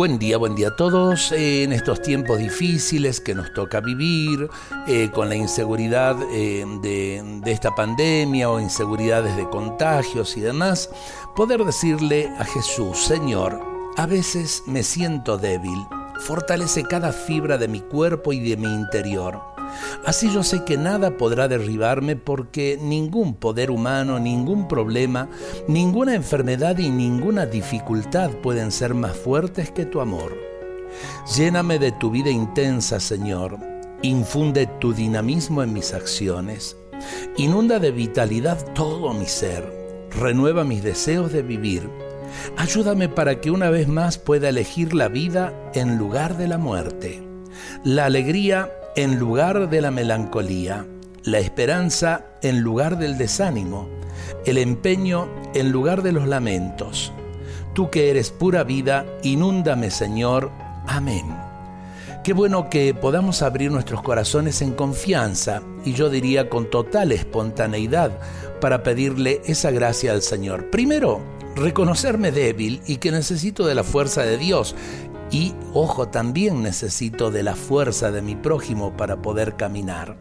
Buen día, buen día a todos. En estos tiempos difíciles que nos toca vivir, eh, con la inseguridad eh, de esta pandemia o inseguridades de contagios y demás, poder decirle a Jesús, Señor, a veces me siento débil, fortalece cada fibra de mi cuerpo y de mi interior. Así yo sé que nada podrá derribarme porque ningún poder humano, ningún problema, ninguna enfermedad y ninguna dificultad pueden ser más fuertes que tu amor. Lléname de tu vida intensa, Señor. Infunde tu dinamismo en mis acciones. Inunda de vitalidad todo mi ser. Renueva mis deseos de vivir. Ayúdame para que una vez más pueda elegir la vida en lugar de la muerte. La alegría en lugar de la melancolía, la esperanza en lugar del desánimo, el empeño en lugar de los lamentos. Tú que eres pura vida, inúndame Señor. Amén. Qué bueno que podamos abrir nuestros corazones en confianza y yo diría con total espontaneidad para pedirle esa gracia al Señor. Primero, reconocerme débil y que necesito de la fuerza de Dios y, ojo, también necesito de la fuerza de mi prójimo para poder caminar.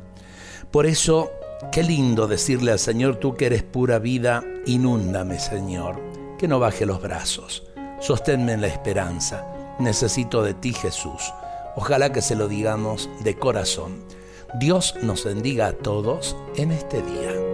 Por eso, qué lindo decirle al Señor, tú que eres pura vida, inúndame, Señor, que no baje los brazos. Sosténme en la esperanza. Necesito de ti, Jesús. Ojalá que se lo digamos de corazón. Dios nos bendiga a todos en este día.